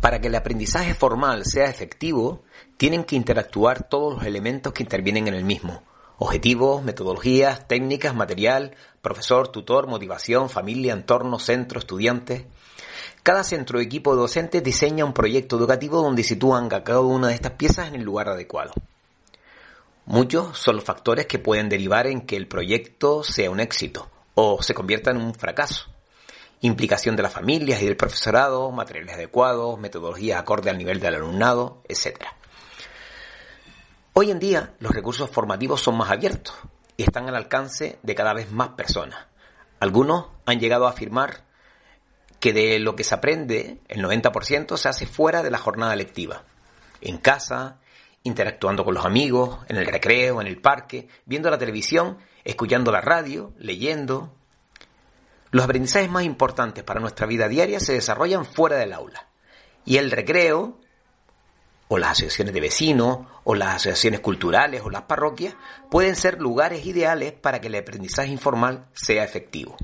Para que el aprendizaje formal sea efectivo, tienen que interactuar todos los elementos que intervienen en el mismo. Objetivos, metodologías, técnicas, material, profesor, tutor, motivación, familia, entorno, centro, estudiantes. Cada centro o equipo docente diseña un proyecto educativo donde sitúan cada una de estas piezas en el lugar adecuado. Muchos son los factores que pueden derivar en que el proyecto sea un éxito o se convierta en un fracaso. Implicación de las familias y del profesorado, materiales adecuados, metodología acorde al nivel del alumnado, etc. Hoy en día los recursos formativos son más abiertos y están al alcance de cada vez más personas. Algunos han llegado a afirmar que de lo que se aprende, el 90% se hace fuera de la jornada lectiva, en casa, interactuando con los amigos, en el recreo, en el parque, viendo la televisión, escuchando la radio, leyendo. Los aprendizajes más importantes para nuestra vida diaria se desarrollan fuera del aula. Y el recreo, o las asociaciones de vecinos, o las asociaciones culturales, o las parroquias, pueden ser lugares ideales para que el aprendizaje informal sea efectivo.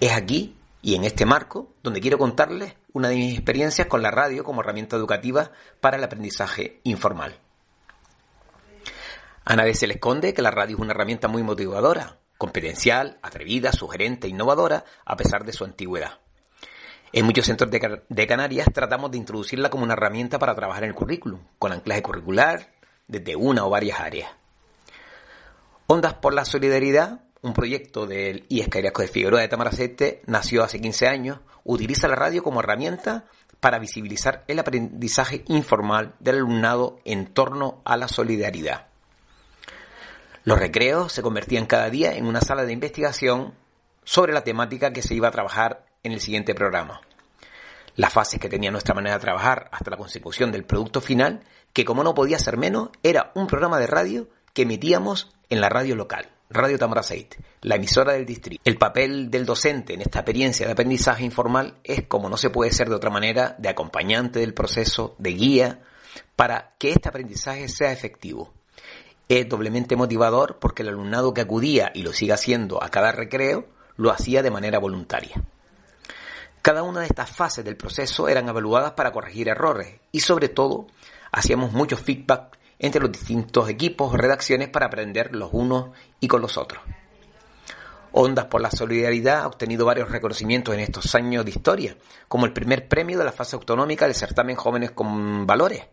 Es aquí y en este marco donde quiero contarles una de mis experiencias con la radio como herramienta educativa para el aprendizaje informal. A nadie se le esconde que la radio es una herramienta muy motivadora, competencial, atrevida, sugerente, innovadora, a pesar de su antigüedad. En muchos centros de, Canarias tratamos de introducirla como una herramienta para trabajar en el currículum, con anclaje curricular desde una o varias áreas. Ondas por la Solidaridad un proyecto del IES de Figueroa de Tamaracete nació hace 15 años, utiliza la radio como herramienta para visibilizar el aprendizaje informal del alumnado en torno a la solidaridad. Los recreos se convertían cada día en una sala de investigación sobre la temática que se iba a trabajar en el siguiente programa. Las fases que tenía nuestra manera de trabajar hasta la consecución del producto final, que como no podía ser menos, era un programa de radio que emitíamos en la radio local. Radio Tamaracete, la emisora del distrito. El papel del docente en esta experiencia de aprendizaje informal es, como no se puede ser de otra manera, de acompañante del proceso, de guía, para que este aprendizaje sea efectivo. Es doblemente motivador porque el alumnado que acudía y lo sigue haciendo a cada recreo lo hacía de manera voluntaria. Cada una de estas fases del proceso eran evaluadas para corregir errores y sobre todo hacíamos mucho feedback entre los distintos equipos o redacciones para aprender los unos y con los otros. Ondas por la Solidaridad ha obtenido varios reconocimientos en estos años de historia, como el primer premio de la fase autonómica del certamen Jóvenes con Valores,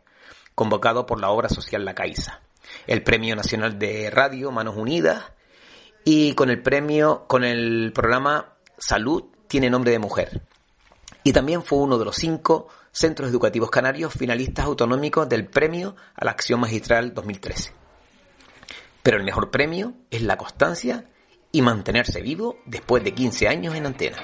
convocado por la obra social La Caixa, el Premio Nacional de Radio Manos Unidas y con el premio, con el programa Salud tiene nombre de mujer. Y también fue uno de los cinco centros educativos canarios finalistas autonómicos del Premio a la Acción Magistral 2013. Pero el mejor premio es la constancia y mantenerse vivo después de 15 años en antena.